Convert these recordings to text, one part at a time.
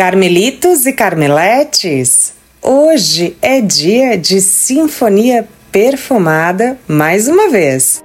Carmelitos e Carmeletes, hoje é dia de sinfonia perfumada mais uma vez.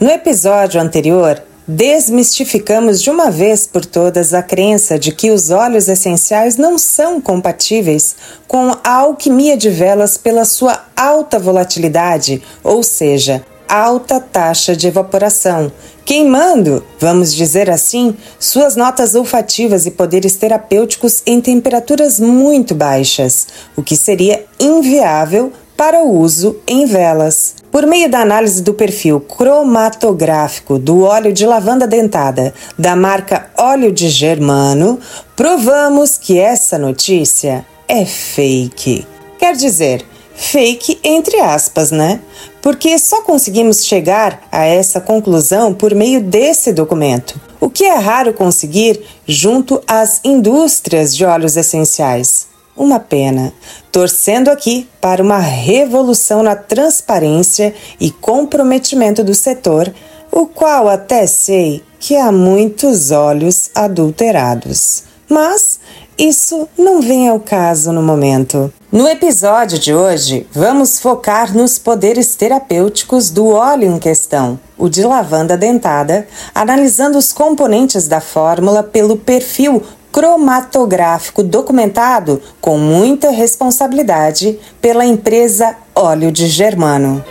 No episódio anterior, Desmistificamos de uma vez por todas a crença de que os óleos essenciais não são compatíveis com a alquimia de velas pela sua alta volatilidade, ou seja, alta taxa de evaporação, queimando, vamos dizer assim, suas notas olfativas e poderes terapêuticos em temperaturas muito baixas, o que seria inviável para o uso em velas. Por meio da análise do perfil cromatográfico do óleo de lavanda dentada da marca Óleo de Germano, provamos que essa notícia é fake. Quer dizer, fake entre aspas, né? Porque só conseguimos chegar a essa conclusão por meio desse documento, o que é raro conseguir junto às indústrias de óleos essenciais. Uma pena, torcendo aqui para uma revolução na transparência e comprometimento do setor, o qual até sei que há muitos olhos adulterados. Mas isso não vem ao caso no momento. No episódio de hoje, vamos focar nos poderes terapêuticos do óleo em questão, o de lavanda dentada, analisando os componentes da fórmula pelo perfil cromatográfico documentado com muita responsabilidade pela empresa Óleo de Germano.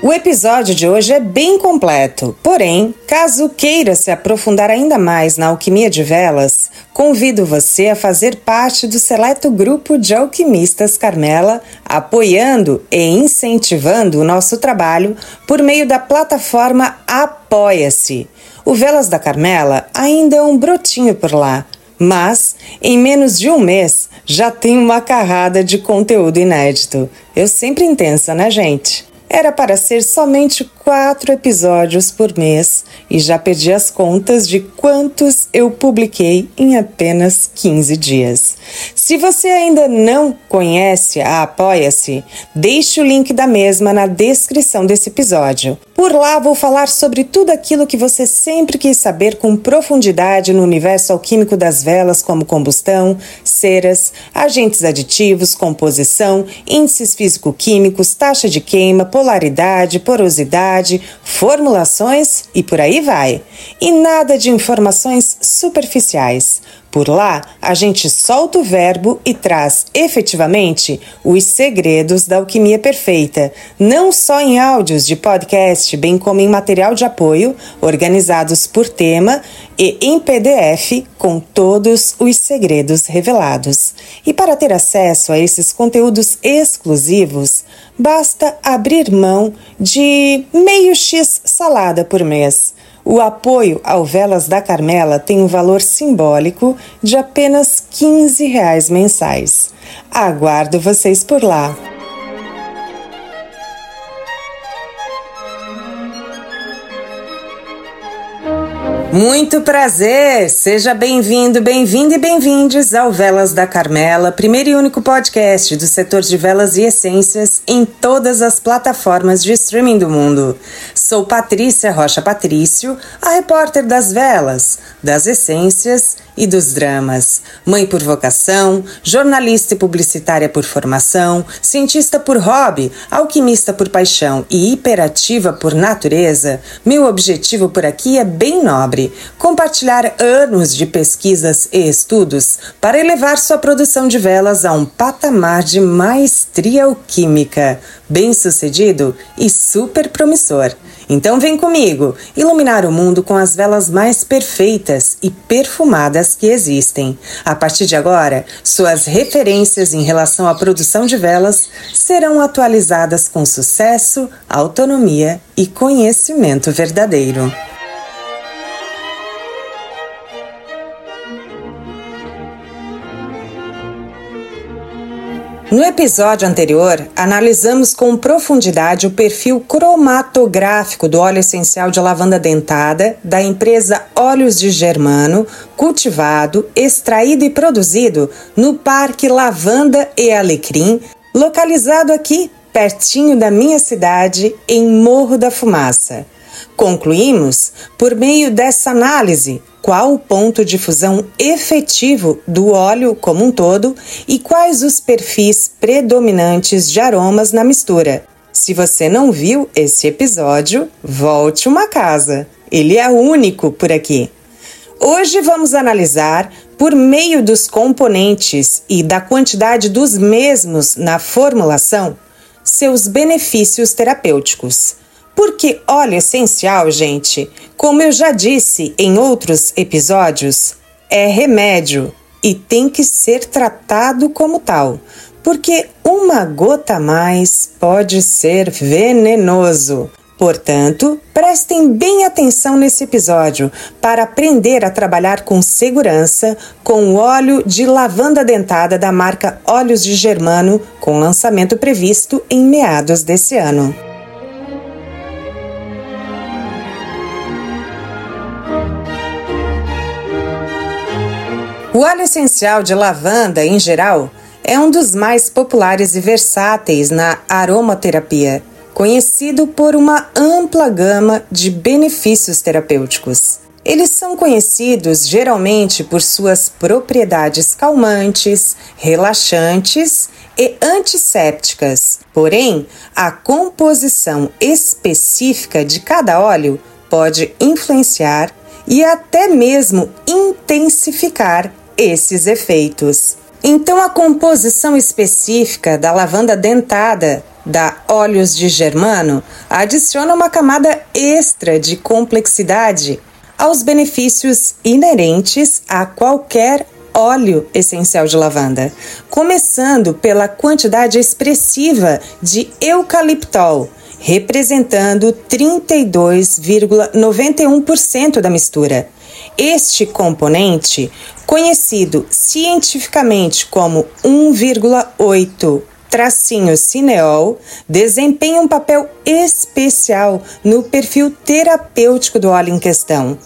O episódio de hoje é bem completo, porém, caso queira se aprofundar ainda mais na alquimia de velas, convido você a fazer parte do seleto grupo de alquimistas Carmela, apoiando e incentivando o nosso trabalho por meio da plataforma Apoia-se. O Velas da Carmela ainda é um brotinho por lá, mas em menos de um mês já tem uma carrada de conteúdo inédito. Eu sempre intensa, né, gente? Era para ser somente quatro episódios por mês e já perdi as contas de quantos eu publiquei em apenas 15 dias. Se você ainda não conhece a Apoia-se, deixe o link da mesma na descrição desse episódio. Por lá vou falar sobre tudo aquilo que você sempre quis saber com profundidade no universo alquímico das velas, como combustão, ceras, agentes aditivos, composição, índices físico-químicos, taxa de queima, polaridade, porosidade, formulações e por aí vai. E nada de informações superficiais. Por lá, a gente solta o verbo e traz efetivamente os segredos da alquimia perfeita, não só em áudios de podcast, bem como em material de apoio, organizados por tema e em PDF com todos os segredos revelados. E para ter acesso a esses conteúdos exclusivos, basta abrir mão de meio X salada por mês o apoio ao Velas da Carmela tem um valor simbólico de apenas 15 reais mensais. Aguardo vocês por lá. Muito prazer! Seja bem-vindo, bem-vindo e bem-vindes ao Velas da Carmela, primeiro e único podcast do setor de velas e essências em todas as plataformas de streaming do mundo. Sou Patrícia Rocha Patrício, a repórter das velas, das essências e dos dramas. Mãe por vocação, jornalista e publicitária por formação, cientista por hobby, alquimista por paixão e hiperativa por natureza, meu objetivo por aqui é bem nobre: compartilhar anos de pesquisas e estudos para elevar sua produção de velas a um patamar de maestria alquímica, bem-sucedido e super promissor. Então vem comigo iluminar o mundo com as velas mais perfeitas e perfumadas que existem. A partir de agora, suas referências em relação à produção de velas serão atualizadas com sucesso, autonomia e conhecimento verdadeiro. No episódio anterior, analisamos com profundidade o perfil cromatográfico do óleo essencial de lavanda dentada da empresa Óleos de Germano, cultivado, extraído e produzido no Parque Lavanda e Alecrim, localizado aqui pertinho da minha cidade, em Morro da Fumaça. Concluímos, por meio dessa análise, qual o ponto de fusão efetivo do óleo como um todo e quais os perfis predominantes de aromas na mistura. Se você não viu esse episódio, volte uma casa. Ele é único por aqui. Hoje vamos analisar, por meio dos componentes e da quantidade dos mesmos na formulação, seus benefícios terapêuticos. Porque óleo essencial, gente, como eu já disse em outros episódios, é remédio e tem que ser tratado como tal, porque uma gota a mais pode ser venenoso. Portanto, prestem bem atenção nesse episódio para aprender a trabalhar com segurança com o óleo de lavanda dentada da marca Óleos de Germano, com lançamento previsto em meados desse ano. O óleo essencial de lavanda, em geral, é um dos mais populares e versáteis na aromaterapia, conhecido por uma ampla gama de benefícios terapêuticos. Eles são conhecidos geralmente por suas propriedades calmantes, relaxantes e antissépticas. Porém, a composição específica de cada óleo pode influenciar e até mesmo intensificar esses efeitos. Então, a composição específica da lavanda dentada da óleos de germano adiciona uma camada extra de complexidade aos benefícios inerentes a qualquer óleo essencial de lavanda, começando pela quantidade expressiva de eucaliptol, representando 32,91% da mistura. Este componente, conhecido cientificamente como 1,8 tracinho cineol, desempenha um papel especial no perfil terapêutico do óleo em questão.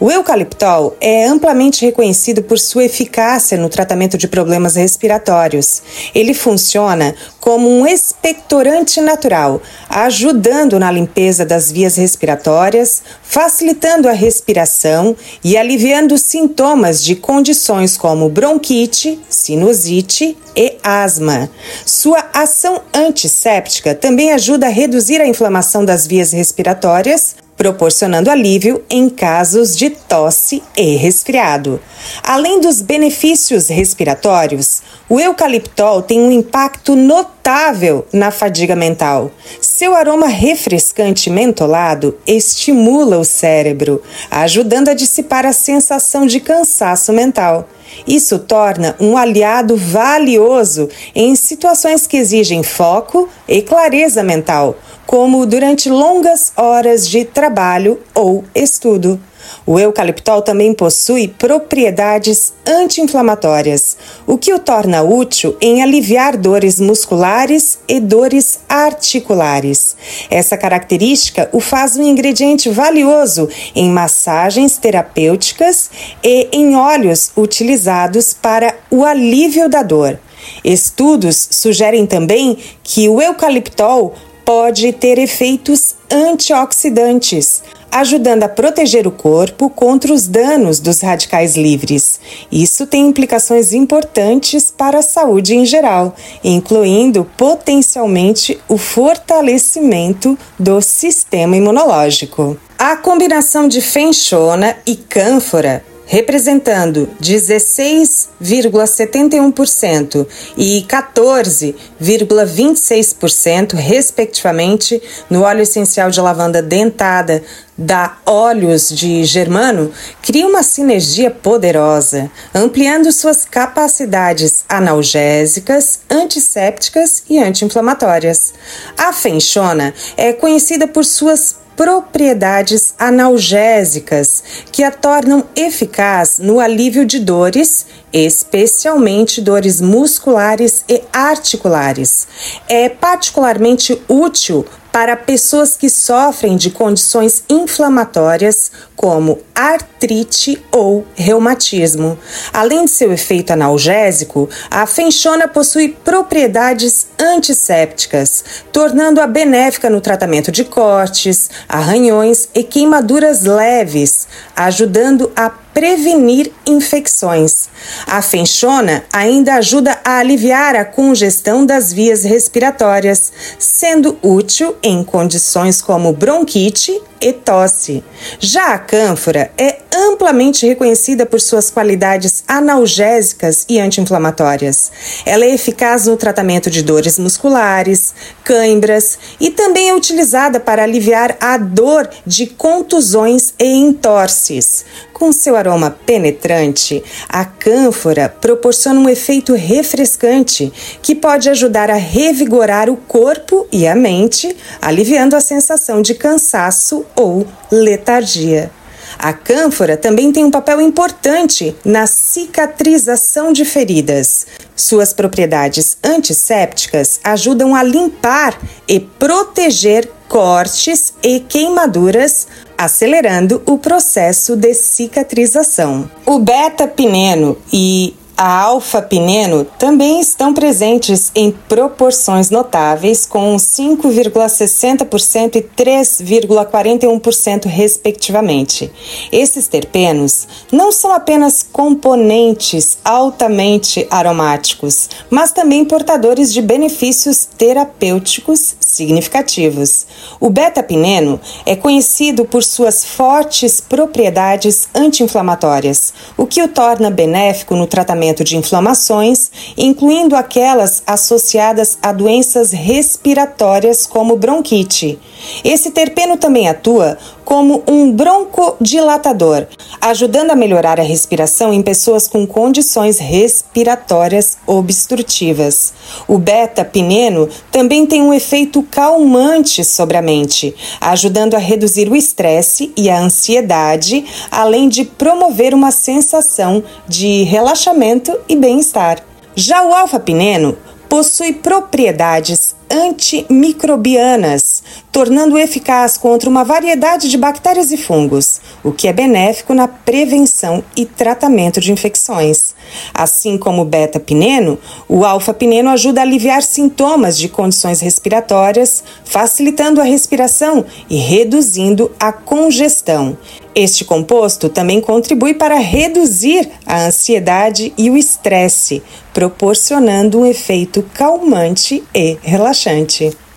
O eucaliptol é amplamente reconhecido por sua eficácia no tratamento de problemas respiratórios. Ele funciona como um expectorante natural, ajudando na limpeza das vias respiratórias, facilitando a respiração e aliviando sintomas de condições como bronquite, sinusite e asma. Sua ação antisséptica também ajuda a reduzir a inflamação das vias respiratórias, proporcionando alívio em casos de tosse e resfriado. Além dos benefícios respiratórios, o eucaliptol tem um impacto notável na fadiga mental. Seu aroma refrescante mentolado estimula o cérebro, ajudando a dissipar a sensação de cansaço mental. Isso torna um aliado valioso em situações que exigem foco e clareza mental, como durante longas horas de trabalho ou estudo. O eucaliptol também possui propriedades anti-inflamatórias, o que o torna útil em aliviar dores musculares e dores articulares. Essa característica o faz um ingrediente valioso em massagens terapêuticas e em óleos utilizados para o alívio da dor. Estudos sugerem também que o eucaliptol pode ter efeitos antioxidantes, ajudando a proteger o corpo contra os danos dos radicais livres. Isso tem implicações importantes para a saúde em geral, incluindo potencialmente o fortalecimento do sistema imunológico. A combinação de fenchona e cânfora representando 16,71% e 14,26%, respectivamente, no óleo essencial de lavanda dentada da Óleos de Germano cria uma sinergia poderosa, ampliando suas capacidades analgésicas, antissépticas e anti-inflamatórias. A fenchona é conhecida por suas propriedades analgésicas que a tornam eficaz no alívio de dores, especialmente dores musculares e articulares. É particularmente útil para pessoas que sofrem de condições inflamatórias como artrite ou reumatismo. Além de seu efeito analgésico, a fenchona possui propriedades antissépticas, tornando-a benéfica no tratamento de cortes, arranhões e queimaduras leves, ajudando a prevenir infecções. A fenchona ainda ajuda a aliviar a congestão das vias respiratórias, sendo útil em condições como bronquite e tosse. Já a cânfora é amplamente reconhecida por suas qualidades analgésicas e anti-inflamatórias. Ela é eficaz no tratamento de dores musculares, cãibras e também é utilizada para aliviar a dor de contusões e entorses. Com seu aroma penetrante, a cânfora proporciona um efeito refrescante que pode ajudar a revigorar o corpo e a mente, aliviando a sensação de cansaço ou letargia. A cânfora também tem um papel importante na cicatrização de feridas. Suas propriedades antissépticas ajudam a limpar e proteger cortes e queimaduras, acelerando o processo de cicatrização. O beta-pineno e a alfa-pineno também estão presentes em proporções notáveis, com 5,60% e 3,41%, respectivamente. Esses terpenos não são apenas componentes altamente aromáticos, mas também portadores de benefícios terapêuticos significativos. O beta-pineno é conhecido por suas fortes propriedades anti-inflamatórias, o que o torna benéfico no tratamento tratamento de inflamações, incluindo aquelas associadas a doenças respiratórias como bronquite. Esse terpeno também atua como um broncodilatador, ajudando a melhorar a respiração em pessoas com condições respiratórias obstrutivas. O beta-pineno também tem um efeito calmante sobre a mente, ajudando a reduzir o estresse e a ansiedade, além de promover uma sensação de relaxamento e bem-estar. Já o alfa-pineno possui propriedades antimicrobianas, tornando-o eficaz contra uma variedade de bactérias e fungos, o que é benéfico na prevenção e tratamento de infecções. Assim como o beta-pineno, o alfa-pineno ajuda a aliviar sintomas de condições respiratórias, facilitando a respiração e reduzindo a congestão. Este composto também contribui para reduzir a ansiedade e o estresse, proporcionando um efeito calmante e relaxante.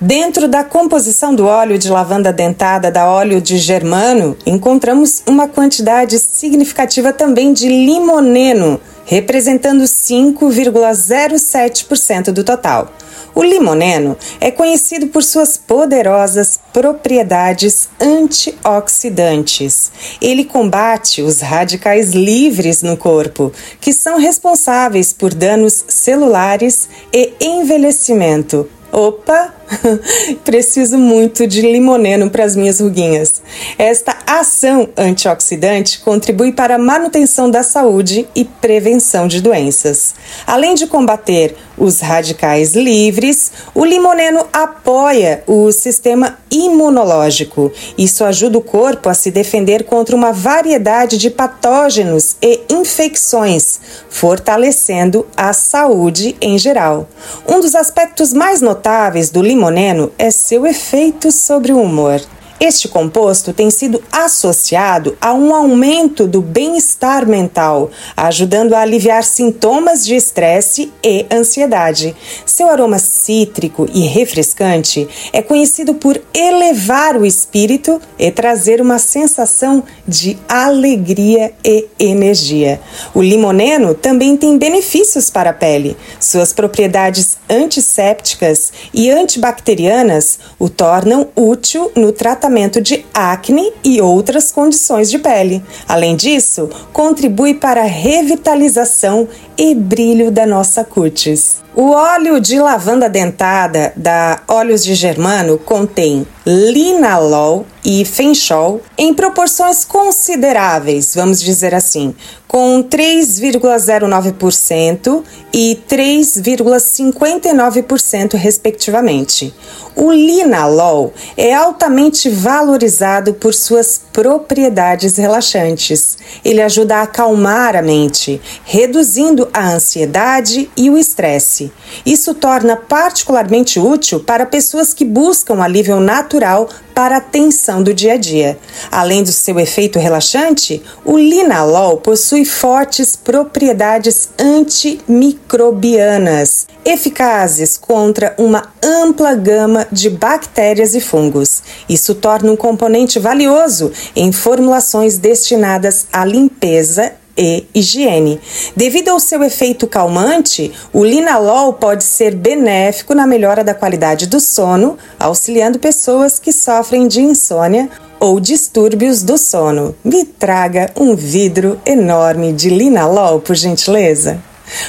Dentro da composição do óleo de lavanda dentada da óleo de germano, encontramos uma quantidade significativa também de limoneno, representando 5,07% do total. O limoneno é conhecido por suas poderosas propriedades antioxidantes. Ele combate os radicais livres no corpo, que são responsáveis por danos celulares e envelhecimento. Opa! Preciso muito de limoneno para as minhas ruguinhas. Esta ação antioxidante contribui para a manutenção da saúde e prevenção de doenças. Além de combater os radicais livres, o limoneno apoia o sistema imunológico. Isso ajuda o corpo a se defender contra uma variedade de patógenos e infecções, fortalecendo a saúde em geral. Um dos aspectos mais notáveis do limoneno limoneno é seu efeito sobre o humor. Este composto tem sido associado a um aumento do bem-estar mental, ajudando a aliviar sintomas de estresse e ansiedade. Seu aroma cítrico e refrescante é conhecido por elevar o espírito e trazer uma sensação de alegria e energia. O limoneno também tem benefícios para a pele. Suas propriedades antissépticas e antibacterianas o tornam útil no tratamento tratamento de acne e outras condições de pele. Além disso, contribui para a revitalização e brilho da nossa cutis. O óleo de lavanda dentada da Óleos de Germano contém linalol e fenchol em proporções consideráveis, vamos dizer assim, com 3,09% e 3,59% respectivamente. O linalol é altamente valorizado por suas propriedades relaxantes. Ele ajuda a acalmar a mente, reduzindo a ansiedade e o estresse. Isso torna particularmente útil para pessoas que buscam alívio natural para a tensão do dia a dia. Além do seu efeito relaxante, o linalol possui fortes propriedades antimicrobianas, eficazes contra uma ampla gama de bactérias e fungos. Isso torna um componente valioso em formulações destinadas à limpeza e higiene. Devido ao seu efeito calmante, o linalol pode ser benéfico na melhora da qualidade do sono, auxiliando pessoas que sofrem de insônia ou distúrbios do sono. Me traga um vidro enorme de linalol, por gentileza.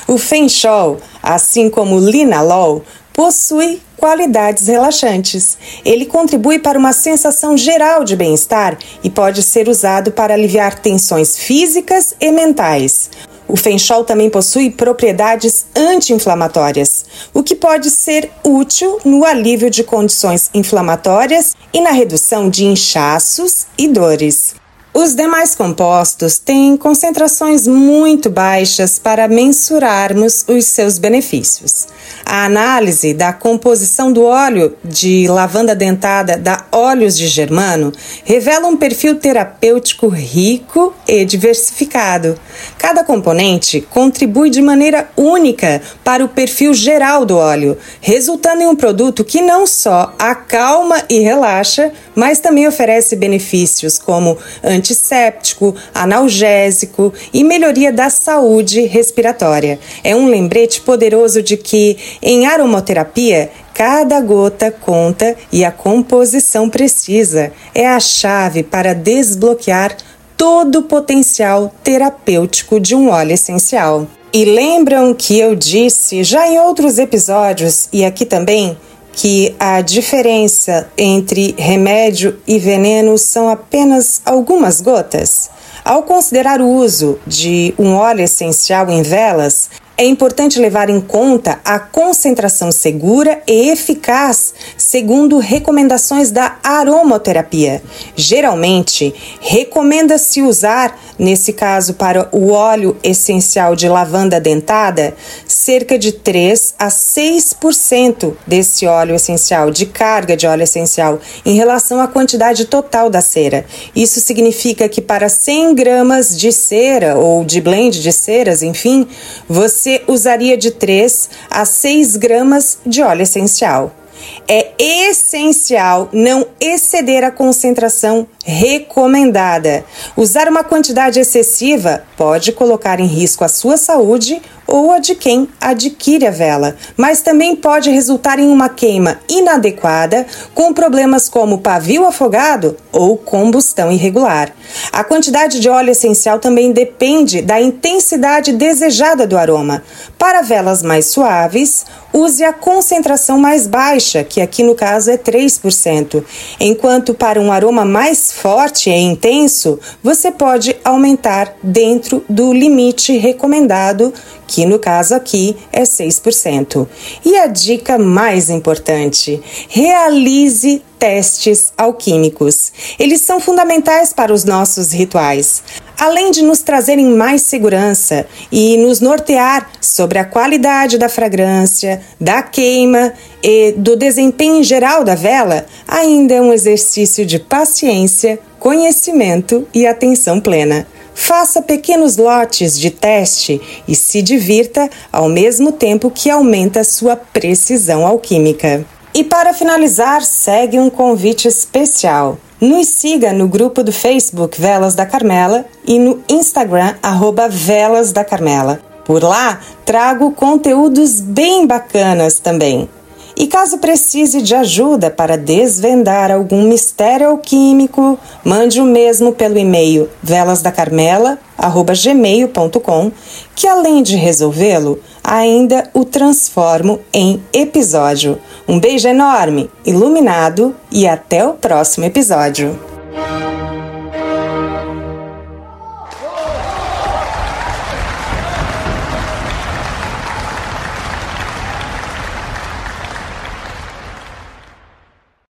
O Fenchol, assim como o linalol, possui qualidades relaxantes. Ele contribui para uma sensação geral de bem-estar e pode ser usado para aliviar tensões físicas e mentais. O fenchol também possui propriedades anti-inflamatórias, o que pode ser útil no alívio de condições inflamatórias e na redução de inchaços e dores. Os demais compostos têm concentrações muito baixas para mensurarmos os seus benefícios. A análise da composição do óleo de lavanda dentada da Óleos de Germano revela um perfil terapêutico rico e diversificado. Cada componente contribui de maneira única para o perfil geral do óleo, resultando em um produto que não só acalma e relaxa, mas também oferece benefícios como antisséptico, analgésico e melhoria da saúde respiratória. É um lembrete poderoso de que, em aromaterapia, Cada gota conta e a composição precisa é a chave para desbloquear todo o potencial terapêutico de um óleo essencial. E lembram que eu disse já em outros episódios e aqui também que a diferença entre remédio e veneno são apenas algumas gotas? Ao considerar o uso de um óleo essencial em velas, é importante levar em conta a concentração segura e eficaz, segundo recomendações da aromaterapia. Geralmente, recomenda-se usar, nesse caso para o óleo essencial de lavanda dentada, cerca de 3 a 6% desse óleo essencial, de carga de óleo essencial, em relação à quantidade total da cera. Isso significa que para 100 gramas de cera ou de blend de ceras, enfim, você você usaria de 3 a 6 gramas de óleo essencial. É essencial não exceder a concentração recomendada. Usar uma quantidade excessiva pode colocar em risco a sua saúde ou a de quem adquire a vela, mas também pode resultar em uma queima inadequada, com problemas como pavio afogado ou combustão irregular. A quantidade de óleo essencial também depende da intensidade desejada do aroma. Para velas mais suaves, use a concentração mais baixa, que aqui no caso é 3%, enquanto para um aroma mais forte e intenso, você pode aumentar dentro do limite recomendado que no caso aqui é 6%. E a dica mais importante: realize testes alquímicos. Eles são fundamentais para os nossos rituais. Além de nos trazerem mais segurança e nos nortear sobre a qualidade da fragrância, da queima e do desempenho geral da vela, ainda é um exercício de paciência, conhecimento e atenção plena. Faça pequenos lotes de teste e se divirta ao mesmo tempo que aumenta sua precisão alquímica. E para finalizar, segue um convite especial. Nos siga no grupo do Facebook Velas da Carmela e no Instagram arroba Velas da Carmela. Por lá, trago conteúdos bem bacanas também. E caso precise de ajuda para desvendar algum mistério alquímico, mande o mesmo pelo e-mail velasdacarmela@gmail.com, que além de resolvê-lo, ainda o transformo em episódio. Um beijo enorme, iluminado e até o próximo episódio.